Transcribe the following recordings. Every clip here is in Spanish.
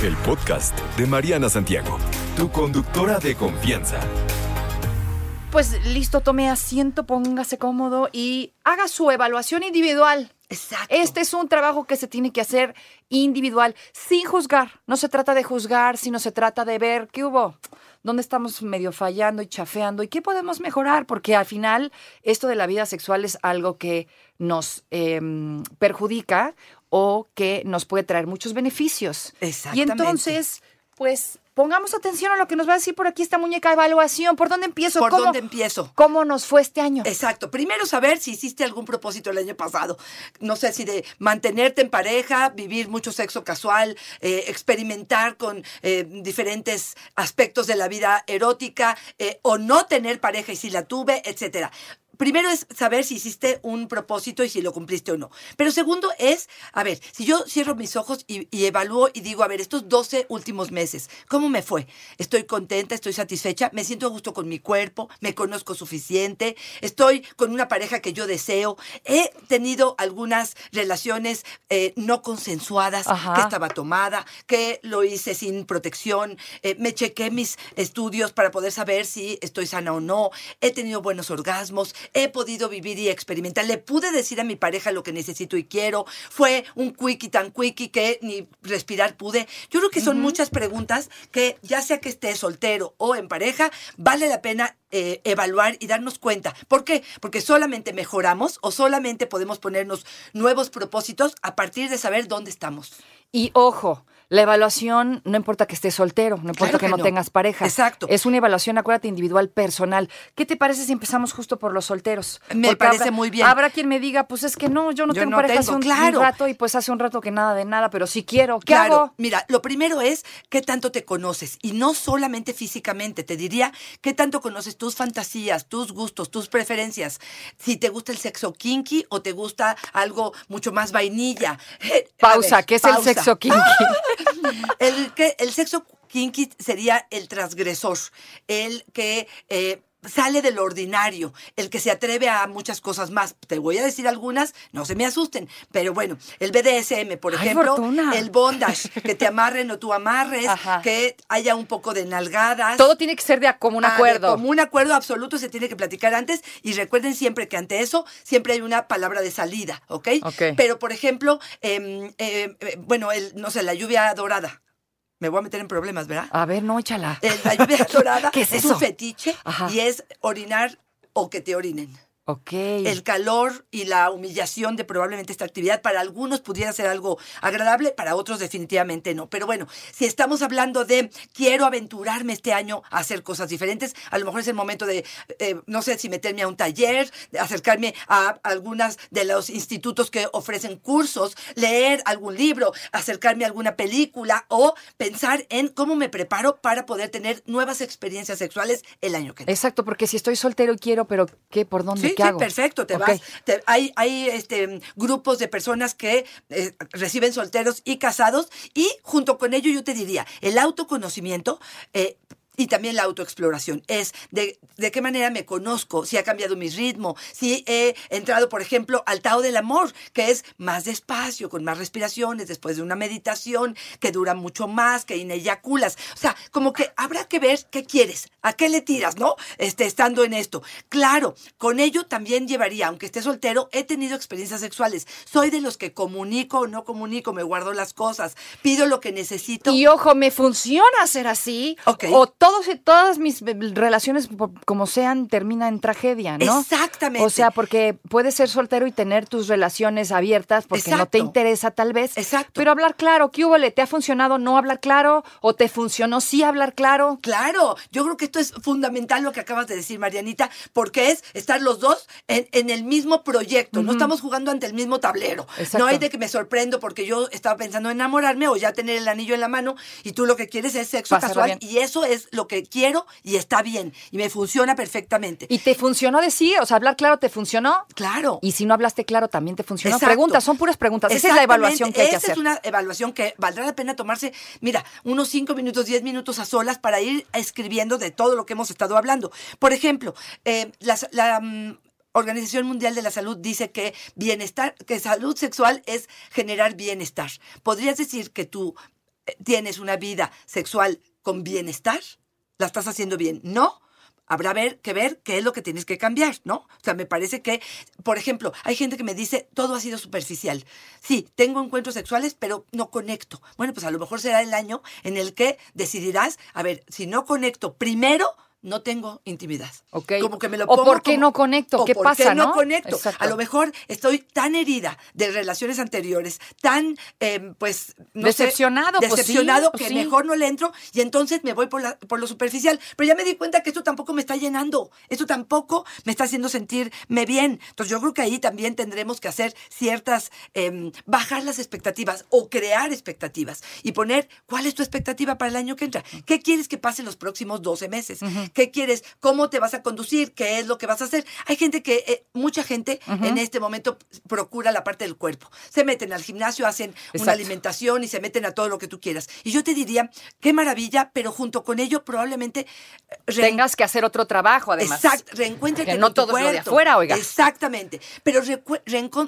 El podcast de Mariana Santiago, tu conductora de confianza. Pues listo, tome asiento, póngase cómodo y haga su evaluación individual. Exacto. Este es un trabajo que se tiene que hacer individual, sin juzgar. No se trata de juzgar, sino se trata de ver qué hubo, dónde estamos medio fallando y chafeando y qué podemos mejorar, porque al final esto de la vida sexual es algo que nos em, perjudica o que nos puede traer muchos beneficios. Y Exactamente. entonces, pues pongamos atención a lo que nos va a decir por aquí esta muñeca evaluación. ¿Por dónde empiezo? ¿Por ¿Cómo- dónde empiezo? ¿Cómo nos fue este año? Exacto. Primero saber si hiciste algún propósito el año pasado. No sé si de mantenerte en pareja, vivir mucho sexo casual, eh, experimentar con eh, diferentes aspectos de la vida erótica eh, o no tener pareja y si la tuve, etcétera. Primero es saber si hiciste un propósito y si lo cumpliste o no. Pero segundo es, a ver, si yo cierro mis ojos y, y evalúo y digo, a ver, estos 12 últimos meses, ¿cómo me fue? ¿Estoy contenta? ¿Estoy satisfecha? ¿Me siento a gusto con mi cuerpo? ¿Me conozco suficiente? ¿Estoy con una pareja que yo deseo? ¿He tenido algunas relaciones eh, no consensuadas? Ajá. que estaba tomada? ¿Que lo hice sin protección? Eh, ¿Me chequé mis estudios para poder saber si estoy sana o no? ¿He tenido buenos orgasmos? ¿He podido vivir y experimentar? ¿Le pude decir a mi pareja lo que necesito y quiero? ¿Fue un quickie tan quickie que ni respirar pude? Yo creo que son muchas preguntas que ya sea que esté soltero o en pareja, vale la pena eh, evaluar y darnos cuenta. ¿Por qué? Porque solamente mejoramos o solamente podemos ponernos nuevos propósitos a partir de saber dónde estamos. Y ojo, la evaluación no importa que estés soltero, no importa Claro que, que no, no. tengas pareja. Exacto. Es una evaluación, acuérdate, individual, personal. ¿Qué te parece si empezamos justo por los solteros? Me Porque parece habrá- muy bien. Habrá quien me diga, pues es que no, yo no Yo tengo no pareja hace tengo, un, claro. un rato y pues hace un rato que nada de nada, pero sí quiero. ¿Qué Claro, hago? mira, lo primero es qué tanto te conoces y no solamente físicamente, te diría qué tanto conoces tus fantasías, tus gustos, tus preferencias, si te gusta el sexo kinky o te gusta algo mucho más vainilla. Eh, Pausa, ver, ¿qué es el sexo kinky? El, que, el sexo kinky sería el transgresor, el que eh, sale de lo ordinario, el que se atreve a muchas cosas más. Te voy a decir algunas, no se me asusten, pero bueno, el BDSM, por Ay, ejemplo, Fortuna. el bondage, que te amarren o tú amarres, Ajá. que haya un poco de nalgadas. Todo tiene que ser de a común Ah, acuerdo. común acuerdo absoluto se tiene que platicar antes y recuerden siempre que ante eso siempre hay una palabra de salida, ¿ok? Ok. Pero, por ejemplo, em, em, eh, bueno, el, no sé, la lluvia dorada. Me voy a meter en problemas, ¿verdad? A ver, no, échala. La lluvia dorada ¿Qué es un eso? fetiche Ajá. y es orinar o que te orinen. Ok. El calor y la humillación de probablemente esta actividad para algunos pudiera ser algo agradable, para otros definitivamente no. Pero bueno, si estamos hablando de quiero aventurarme este año a hacer cosas diferentes, a lo mejor es el momento de, eh, no sé si meterme a un taller, de acercarme a algunas de los institutos que ofrecen cursos, leer algún libro, acercarme a alguna película o pensar en cómo me preparo para poder tener nuevas experiencias sexuales el año que viene. Exacto, porque si estoy soltero y quiero, pero ¿qué? ¿Por dónde? Sí, ¿Qué sí, hago? perfecto, te vas. te- hay hay este, grupos de personas que eh, reciben solteros y casados y junto con ello yo te diría, el autoconocimiento... eh, y también la autoexploración. Es de, de qué manera me conozco, si ha cambiado mi ritmo, si he entrado, por ejemplo, al Tao del Amor, que es más despacio, con más respiraciones, después de una meditación que dura mucho más, que ineyaculas. O sea, como que habrá que ver qué quieres, a qué le tiras, ¿no? Este, estando en esto. Claro, con ello también llevaría, aunque esté soltero, he tenido experiencias sexuales. Soy de los que comunico o no comunico, me guardo las cosas, pido lo que necesito. Y ojo, me funciona ser así. Ok. O todos, todas mis relaciones, como sean, terminan en tragedia, ¿no? Exactamente. O sea, porque puedes ser soltero y tener tus relaciones abiertas porque no te interesa tal vez. Exacto. Pero hablar claro, ¿qué hubo? ¿Te ha funcionado no hablar claro? ¿O te funcionó sí hablar claro? Claro, yo creo que esto es fundamental lo que acabas de decir, Marianita, porque es estar los dos en, en el mismo proyecto. No estamos jugando ante el mismo tablero. Exacto. No hay de que me sorprendo porque yo estaba pensando en enamorarme o ya tener el anillo en la mano y tú lo que quieres es sexo casual bien. y eso es lo que quiero y está bien y me funciona perfectamente. ¿Y te funcionó de sí? O sea, hablar claro te funcionó. claro. Y si no hablaste claro, también te funcionó. Exacto. Preguntas, son puras preguntas. Esa es la evaluación que hay que Esa hacer. es una evaluación que valdrá la pena tomarse, mira, unos 5 minutos, 10 minutos a solas para ir escribiendo de todo lo que hemos estado hablando. Por ejemplo, eh, la, mm, Organización Mundial de la Salud dice que bienestar, que salud sexual es generar bienestar. ¿Podrías decir que tú eh, tienes una vida sexual con bienestar? ¿La estás haciendo bien? No. Habrá ver, que ver qué es lo que tienes que cambiar, ¿no? O sea, me parece que, por ejemplo, hay gente que me dice, todo ha sido superficial. Sí, tengo encuentros sexuales, pero no conecto. Bueno, pues a lo mejor será el año en el que decidirás, a ver, si no conecto primero, no tengo intimidad. Ok. Como que me lo O pongo ¿por qué como- no conecto? o ¿Qué ¿por pasa, qué no no? conecto? Exacto. A lo mejor estoy tan herida de relaciones anteriores, tan, eh, pues, no sé, Decepcionado, pues sí, decepcionado pues que sí. mejor no le entro y entonces me voy por, la- por lo superficial. Pero ya me di cuenta que esto tampoco me está llenando, esto tampoco me está haciendo sentirme bien. Entonces yo creo que ahí también tendremos que hacer ciertas, em, bajar las expectativas o crear expectativas y poner cuál es tu expectativa para el año que entra. ¿Qué quieres que pase los próximos 12 meses? ¿Qué quieres? ¿Cómo te vas a conducir? ¿Qué es lo que vas a hacer? Hay gente que, eh, mucha gente en este momento procura la parte del cuerpo. Se meten al gimnasio, hacen una alimentación y se meten a todo lo que tú quieras. Y yo te diría, qué maravilla, pero junto con ello probablemente eh, Tengas que hacer otro trabajo, además. Exacto, reencuéntrate Que no todo es lo de afuera, oiga. Exactamente. Pero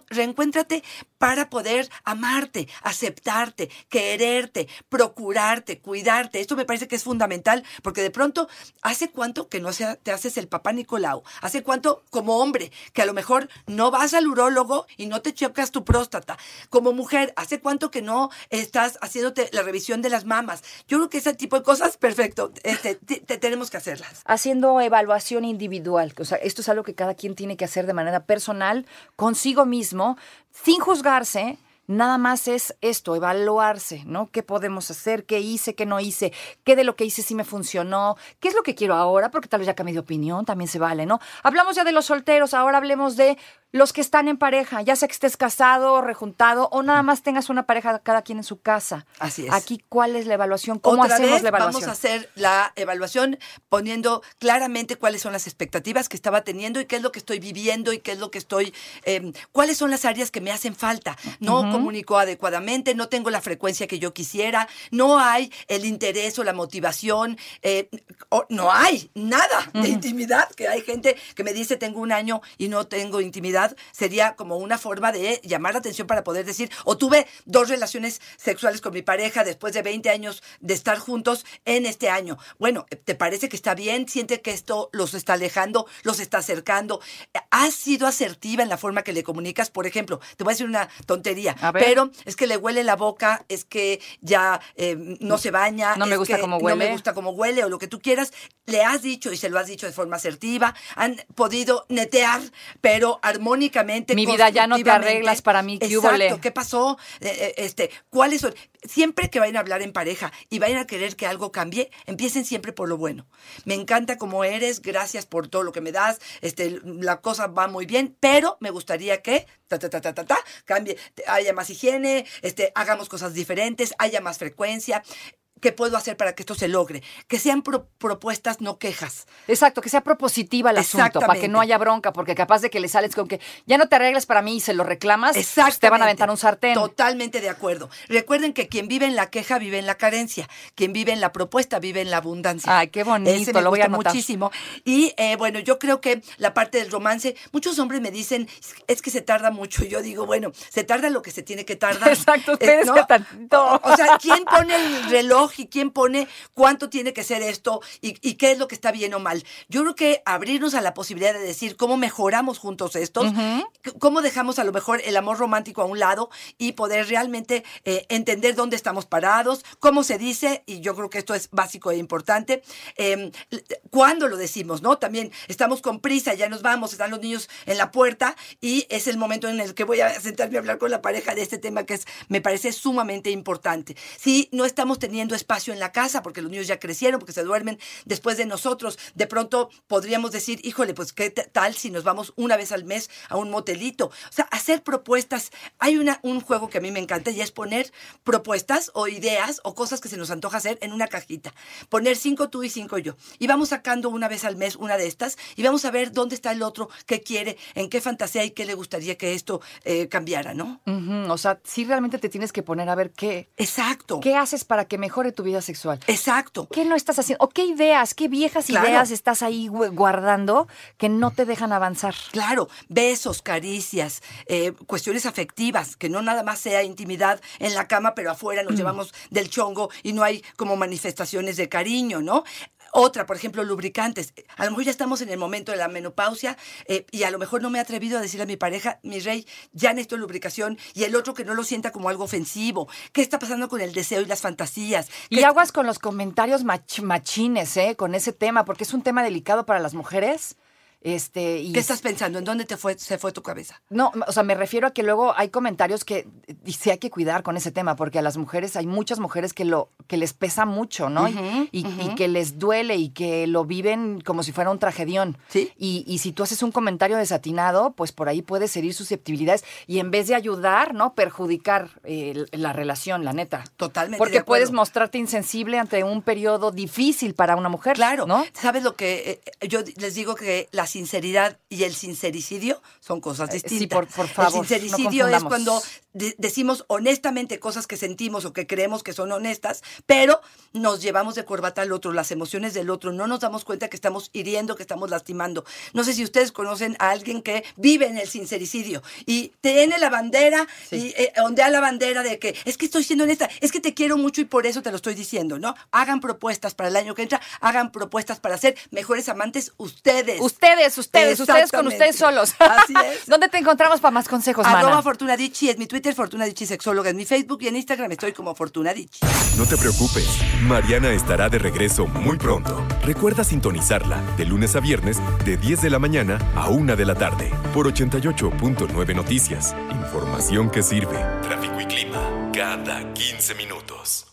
reencuéntrate para poder amarte, aceptarte, quererte, procurarte, cuidarte. Esto me parece que es fundamental porque de pronto, ¿hace cuánto que no te haces el papá Nicolau? ¿Hace cuánto como hombre que a lo mejor no vas al urólogo y no te chocas tu próstata? Como mujer, ¿hace cuánto que no estás haciéndote la revisión de las mamas? Yo creo que ese tipo de cosas, perfecto, este, te- te- tenemos que hacerlas. haciendo evaluación individual. O sea, esto es algo que cada quien tiene que hacer de manera personal, consigo mismo, sin juzgarse. Nada más es esto, evaluarse, ¿no? ¿Qué podemos hacer? ¿Qué hice? ¿Qué no hice? ¿Qué de lo que hice sí me funcionó? ¿Qué es lo que quiero ahora? Porque tal vez ya cambié de opinión, también se vale, ¿no? Hablamos ya de los solteros, ahora hablemos de los que están en pareja, ya sea que estés casado, rejuntado o nada más tengas una pareja cada quien en su casa. Así es. Aquí, ¿cuál es la evaluación? ¿Cómo Otra hacemos vez la evaluación? Vamos a hacer la evaluación poniendo claramente cuáles son las expectativas que estaba teniendo y qué es lo que estoy viviendo y qué es lo que estoy, eh, cuáles son las áreas que me hacen falta. No comunico adecuadamente, no tengo la frecuencia que yo quisiera, no hay el interés o la motivación, eh, o- no hay nada de intimidad, que hay gente que me dice tengo un año y no tengo intimidad, sería como una forma de llamar la atención para poder decir, o tuve dos relaciones sexuales con mi pareja después de 20 años de estar juntos en este año. Bueno, ¿te parece que está bien? ¿Siente que esto los está alejando, los está acercando? ¿Has sido asertiva en la forma que le comunicas? Por ejemplo, te voy a decir una tontería, A ver. pero es que le huele la boca, es que ya eh, no se baña, No me gusta cómo no huele. me gusta cómo huele o lo que tú quieras, le has dicho y se lo has dicho de forma asertiva, han podido netear, pero armónicamente. Mi vida, ya no te arreglas para mí, ¿qué? Exacto, ¿qué pasó? Eh, eh, este, ¿cuáles son? Siempre que vayan a hablar en pareja y vayan a querer que algo cambie, empiecen siempre por lo bueno. Me encanta como eres, gracias por todo lo que me das, este, la cosa va muy bien, pero me gustaría que cambie, haya más higiene, este, hagamos cosas diferentes, haya más frecuencia. ¿Qué puedo hacer para que esto se logre? Que sean pro- propuestas, no quejas. Exacto, que sea propositiva el asunto, para que no haya bronca, porque capaz de que le sales con que ya no te arreglas para mí y se lo reclamas, pues te van a aventar un sartén. Totalmente de acuerdo. Recuerden que quien vive en la queja vive en la carencia. Quien vive en la propuesta vive en la abundancia. Ay, qué bonito, Ese me lo voy a anotar. muchísimo. Y eh, bueno, yo creo que la parte del romance, muchos hombres me dicen, es que se tarda mucho. Y yo digo, bueno, se tarda lo que se tiene que tardar. Exacto, Eh, espérese tantito. O, o sea, ¿quién pone el reloj y quién pone cuánto tiene que ser esto y, y qué es lo que está bien o mal. Yo creo que abrirnos a la posibilidad de decir cómo mejoramos juntos estos, cómo dejamos a lo mejor el amor romántico a un lado y poder realmente eh, entender dónde estamos parados, cómo se dice, y yo creo que esto es básico e importante, eh, cuándo lo decimos, ¿no? También estamos con prisa, ya nos vamos, están los niños en la puerta y es el momento en el que voy a sentarme a hablar con la pareja de este tema que es, me parece sumamente importante. Si no estamos teniendo espacio en la casa porque los niños ya crecieron, porque se duermen después de nosotros, de pronto podríamos decir, híjole, pues qué tal si nos vamos una vez al mes a un motelito. O sea, hacer propuestas. Hay una, un juego que a mí me encanta y es poner propuestas o ideas o cosas que se nos antoja hacer en una cajita. Poner cinco tú y cinco yo. Y vamos sacando una vez al mes una de estas y vamos a ver dónde está el otro, qué quiere, en qué fantasía y qué le gustaría que esto eh, cambiara, ¿no? O sea, sí realmente te tienes que poner a ver qué, Exacto. qué haces para que mejore tu vida sexual. Exacto. ¿Qué no estás haciendo? ¿O qué ideas, qué viejas Claro. ideas estás ahí gu- guardando que no te dejan avanzar? Claro, besos, caricias, eh, cuestiones afectivas, que no nada más sea intimidad en la cama, pero afuera nos llevamos del chongo y no hay como manifestaciones de cariño, ¿no? Otra, por ejemplo, lubricantes. A lo mejor ya estamos en el momento de la menopausia eh, y a lo mejor no me he atrevido a decirle a mi pareja, mi rey, ya necesito lubricación y el otro que no lo sienta como algo ofensivo. ¿Qué está pasando con el deseo y las fantasías? Y ¿Qué- aguas con los comentarios mach- machines, ¿eh? Con ese tema, porque es un tema delicado para las mujeres. Este, y ¿Qué estás pensando? ¿En dónde te fue, se fue tu cabeza? No, o sea, me refiero a que luego hay comentarios que y sí hay que cuidar con ese tema, porque a las mujeres, hay muchas mujeres que lo, que les pesa mucho, ¿no? Y- Ujú, y, que les duele y que lo viven como si fuera un tragedión. Sí. Y, y si tú haces un comentario desatinado, pues por ahí puedes herir susceptibilidades y en vez de ayudar, ¿no? Perjudicar eh, la relación, la neta. Totalmente Porque puedes mostrarte insensible ante un periodo difícil para una mujer. Claro, ¿no? ¿sabes lo que eh, yo les digo que la sinceridad y el sincericidio son cosas Eh, sí, distintas? por- por favor, El no sincericidio es cuando de- decimos honestamente cosas que sentimos o que creemos que son honestas, pero nos llevamos de corbata al otro, las emociones del otro, no nos damos cuenta que estamos hiriendo, que estamos lastimando. No sé si ustedes conocen a alguien que vive en el sincericidio y tiene la bandera y eh, ondea la bandera de que es que estoy siendo honesta, es que te quiero mucho y por eso te lo estoy diciendo, ¿no? Hagan propuestas para el año que entra, hagan propuestas para ser mejores amantes ustedes. Ustedes, ustedes, ustedes con Exactamente. ustedes solos. Así es. ¿Dónde te encontramos para más consejos, Arroba mana? Fortuna Dicci es mi Twitter, Fortuna Dicci Sexóloga es mi Facebook y en Instagram estoy como Fortuna Dicci. No te preocupes, Mariana estará de regreso muy pronto. Recuerda sintonizarla de lunes a viernes de 10 de la mañana a 1 de la tarde por 88.9 Noticias. Información que sirve. Tráfico y clima cada 15 minutos.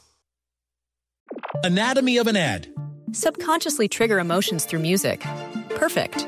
Anatomy of an ad. Subconsciously trigger emotions through music. Perfect.